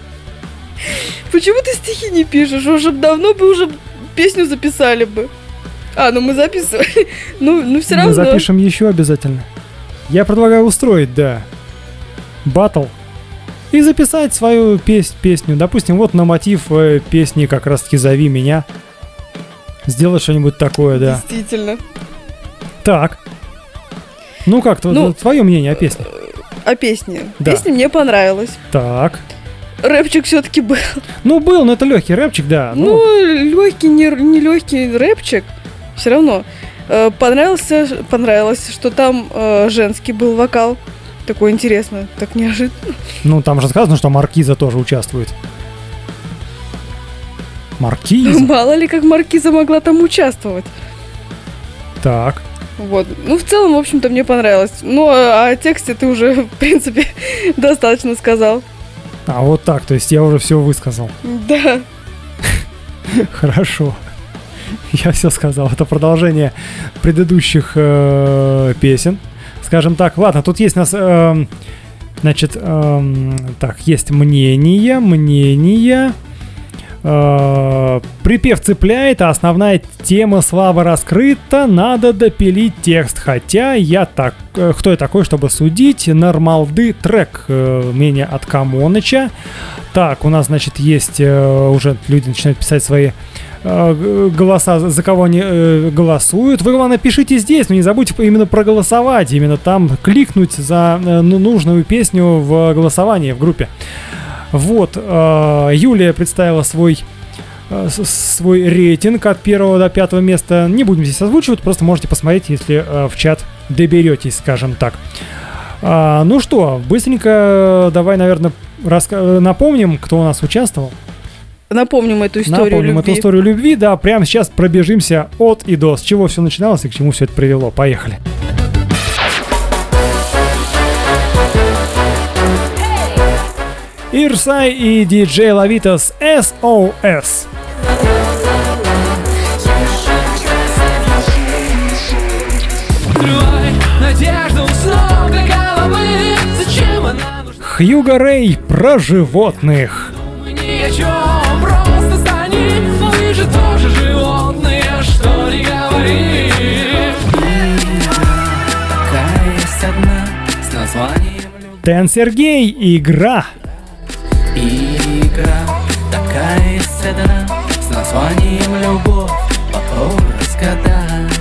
Почему ты стихи не пишешь? Уже давно бы уже песню записали бы. А, ну мы записывали. Ну, ну все Мы равно. запишем еще обязательно. Я предлагаю устроить, да, батл и записать свою пес- песню. Допустим, вот на мотив э, песни как раз-таки «Зови меня». Сделать что-нибудь такое, да. Действительно. Так, Ну как, Ну, твое мнение о песне? О песне. Да. Песня мне понравилась. Так. Рэпчик все-таки был. Ну, был, но это легкий рэпчик, да. Ну, Ну, легкий, не, не легкий рэпчик. Все равно. Э, понравился, понравилось, что там э, женский был вокал. Такой интересно, так неожиданно. ну, там же сказано, что Маркиза тоже участвует. Маркиза? Мало ли, как Маркиза могла там участвовать. Так. Вот. Ну, в целом, в общем-то, мне понравилось. Ну, а о тексте ты уже, в принципе, достаточно сказал. А вот так, то есть я уже все высказал. Да. Хорошо. Я все сказал. Это продолжение предыдущих э, песен. Скажем так, ладно, тут есть у нас, эм, значит, эм, так, есть мнение, мнение. Э, припев цепляет, а основная тема слабо раскрыта, надо допилить текст. Хотя я так, э, кто я такой, чтобы судить? Нормалды трек, э, от Камоныча. Так, у нас, значит, есть э, уже люди начинают писать свои э, голоса, за- кого они э, голосуют. Вы, главное, пишите здесь, но не забудьте именно проголосовать, именно там кликнуть за э, ну, нужную песню в голосовании в группе. Вот, э, Юлия представила свой э, свой рейтинг от первого до пятого места. Не будем здесь озвучивать, просто можете посмотреть, если э, в чат доберетесь, скажем так. А, ну что, быстренько э, давай, наверное, раска- э, напомним, кто у нас участвовал. Напомним эту историю Напомним любви. эту историю любви. Да, прямо сейчас пробежимся от и до. С чего все начиналось и к чему все это привело. Поехали. Ирсай и диджей Лавитас SOS. Хьюго Рэй про животных. Дэн Сергей, игра. Игра Такая одна с названием любовь Попробуй разгадать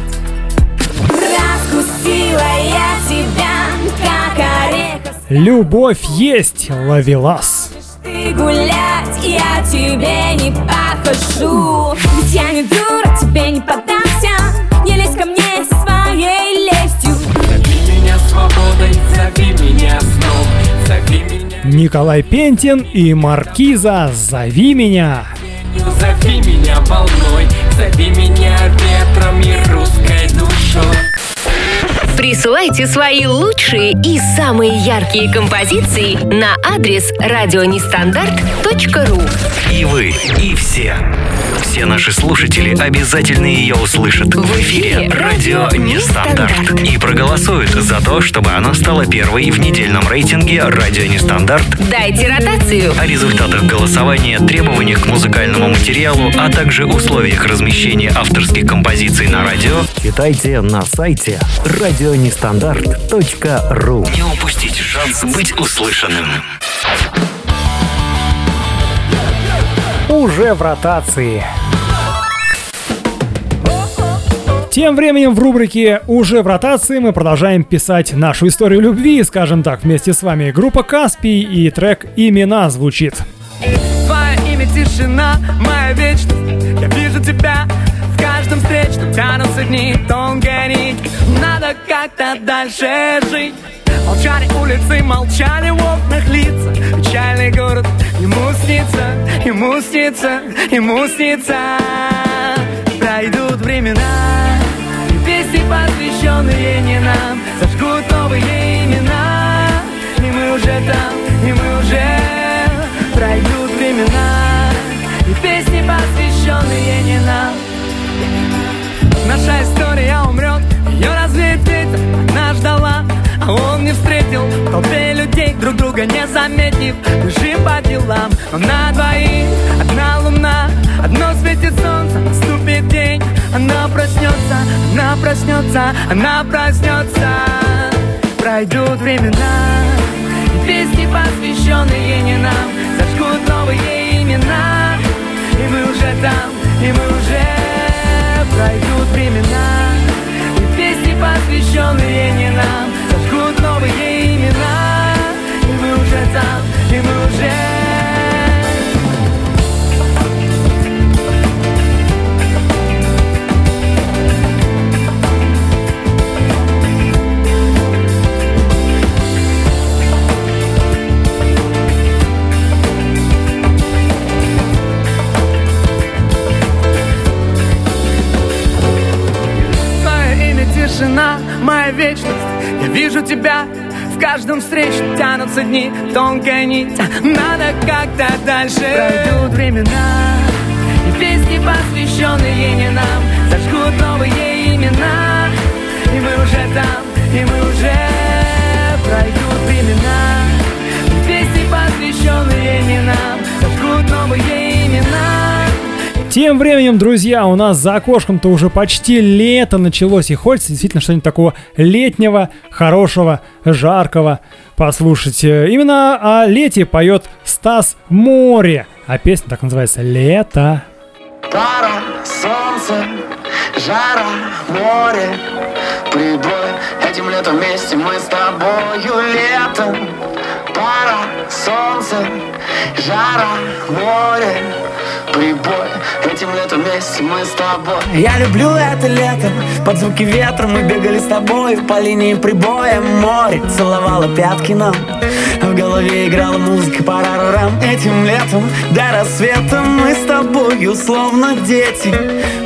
Раскусила я тебя, как орех. Любовь есть, Лавелас. Ты гулять, я тебе не похожу. Ведь я не дура, тебе не поддамся. Не лезь ко мне со своей лестью. Зови меня свободой, зови меня сном Зови меня Николай Пентин и Маркиза «Зови меня». зови меня волной Зови меня ветром и Присылайте свои лучшие и самые яркие композиции на адрес радионестандарт.ру И вы, и все. Все наши слушатели обязательно ее услышат в эфире «Радио Нестандарт» и проголосуют за то, чтобы она стала первой в недельном рейтинге «Радио Нестандарт» Дайте ротацию. о результатах голосования, требованиях к музыкальному материалу, а также условиях размещения авторских композиций на радио читайте на сайте радионестандарт.ру Не упустите шанс быть услышанным. уже в ротации. Тем временем в рубрике «Уже в ротации» мы продолжаем писать нашу историю любви, скажем так, вместе с вами группа Каспий и трек «Имена» звучит. Твое имя тишина, моя вечность. Я вижу тебя в каждом встречном Тянутся дни, тонкая нить Надо как-то дальше жить. Молчали улицы, молчали в окнах лица. Печальный город, ему снится, ему снится, ему снится. Пройдут времена песни, посвященные не нам Зажгут новые имена. И мы уже там, и мы уже Пройдут времена. И песни, посвященные не нам. Наша история умрет, ее развеет ветер Она ждала, а он не встретил. В толпе людей друг друга не заметив. Бежим по делам, но на двоих Одна луна, одно светит солнце Наступит она проснется, она проснется, она проснется. Пройдут времена Песни, посвященные не нам Зажгут новые имена. И мы уже там, и мы уже. Пройдут времена И песни, посвященные не нам Зажгут новые имена. И мы уже там, и мы уже. Тебя. В каждом встрече Тянутся дни, тонкая нить. Надо как-то дальше. Пройдут времена И песни, посвященные не нам Зажгут новые имена. И мы уже там, и мы уже. Пройдут времена И песни, посвященные не нам Зажгут новые Тем временем, друзья, у нас за окошком-то уже почти лето началось, и хочется действительно что-нибудь такого летнего, хорошего, жаркого послушать. Э, Именно о лете поет Стас Море, а песня так называется «Лето». Пара, солнце, жара, море, прибой Этим летом вместе мы с тобою летом Пара, солнце, жара, море, прибой. Этим летом вместе мы с тобой. Я люблю это лето, под звуки ветра мы бегали с тобой. По линии прибоя море целовало пятки нам. В голове играла музыка парарарам Этим летом до рассвета мы с тобою словно дети.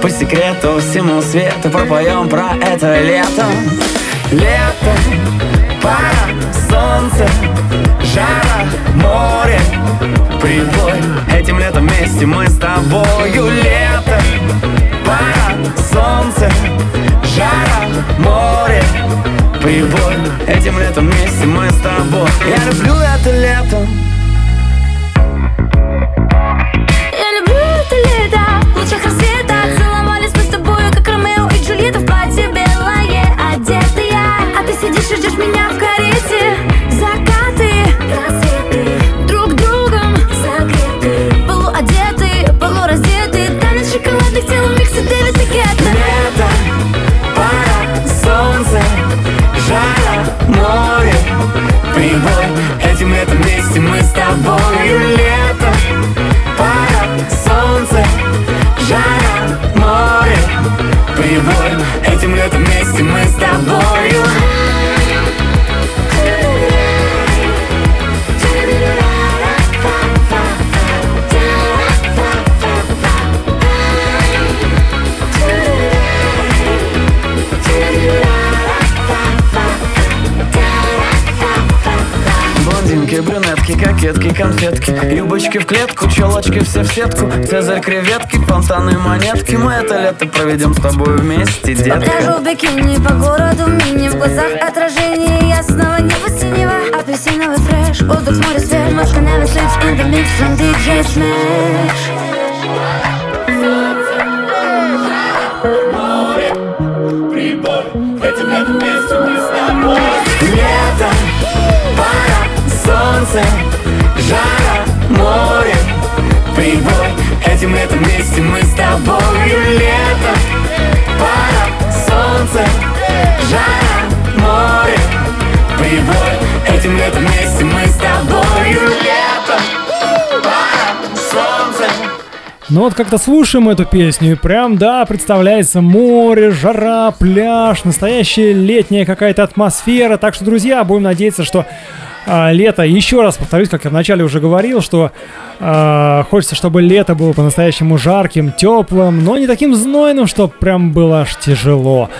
По секрету всему свету пропоем про это лето. Лето, пара, солнце, жара, море, прибой. Этим летом вместе мы с тобою Лето, пара, солнце, жара, море, прибой. Этим летом вместе мы с тобой. Я люблю это лето Юбочки в клетку, челочки все в сетку Цезарь, креветки, фонтаны, монетки. Мы это лето проведем с тобой вместе, детка. В бикини по городу мини В глазах отражение ясного неба синего Апельсиновый фреш, воздух с моря свеж Машка never sleeps in the mix from DJ Smash. Лето, пара, солнце, Этим летом вместе мы с тобою Лето, пара, солнце, жара, море, прибой Этим летом вместе мы с тобою Лето, пара, солнце, Ну вот как-то слушаем эту песню, и прям, да, представляется море, жара, пляж, настоящая летняя какая-то атмосфера. Так что, друзья, будем надеяться, что а, лето, еще раз повторюсь, как я вначале уже говорил, что а, хочется, чтобы лето было по-настоящему жарким, теплым, но не таким знойным, что прям было аж тяжело.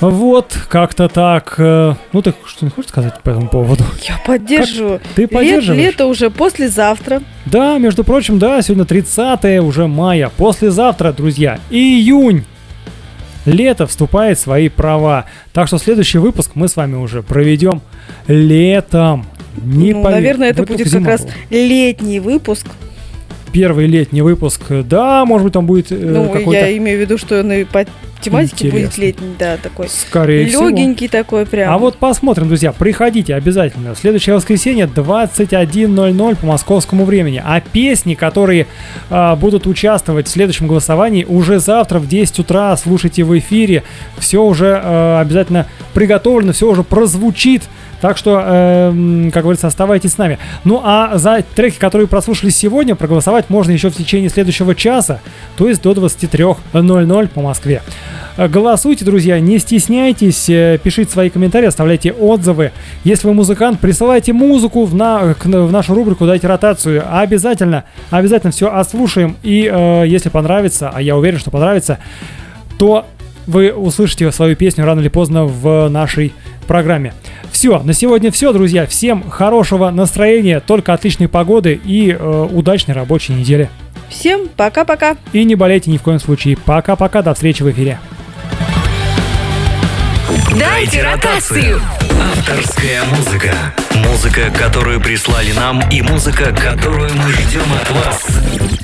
Вот, как-то так. э, Ну, ты что-нибудь хочешь сказать по этому поводу? Я поддерживаю. Ты Лет- поддерживаешь? лето уже послезавтра. Да, между прочим, да, сегодня 30 уже мая. Послезавтра, друзья, июнь. Лето вступает в свои права. Так что следующий выпуск мы с вами уже проведем летом. Не ну, пове- наверное, это будет как раз была. летний выпуск. Первый летний выпуск. Да, может быть, там будет э, ну, какой-то... я имею в виду, что он тематике будет Интересно. летний, да, такой. Скорее всего. Легенький такой прям. А вот посмотрим, друзья, приходите обязательно. Следующее воскресенье 21.00 по московскому времени. А песни, которые а, будут участвовать в следующем голосовании, уже завтра в 10 утра слушайте в эфире. Все уже а, обязательно приготовлено, все уже прозвучит. Так что, эм, как говорится, оставайтесь с нами. Ну а за треки, которые прослушали сегодня, проголосовать можно еще в течение следующего часа, то есть до 23.00 по Москве. Э, Голосуйте, друзья, не стесняйтесь, э, пишите свои комментарии, оставляйте отзывы. Если вы музыкант, присылайте музыку в, на- к- в нашу рубрику, дайте ротацию. Обязательно, обязательно все отслушаем. И э, если понравится, а я уверен, что понравится, то вы услышите свою песню рано или поздно в нашей программе. Все, на сегодня все, друзья. Всем хорошего настроения, только отличной погоды и э, удачной рабочей недели. Всем пока-пока. И не болейте ни в коем случае. Пока-пока, до встречи в эфире. Дайте ротацию. Авторская музыка. Музыка, которую прислали нам, и музыка, которую мы ждем от вас.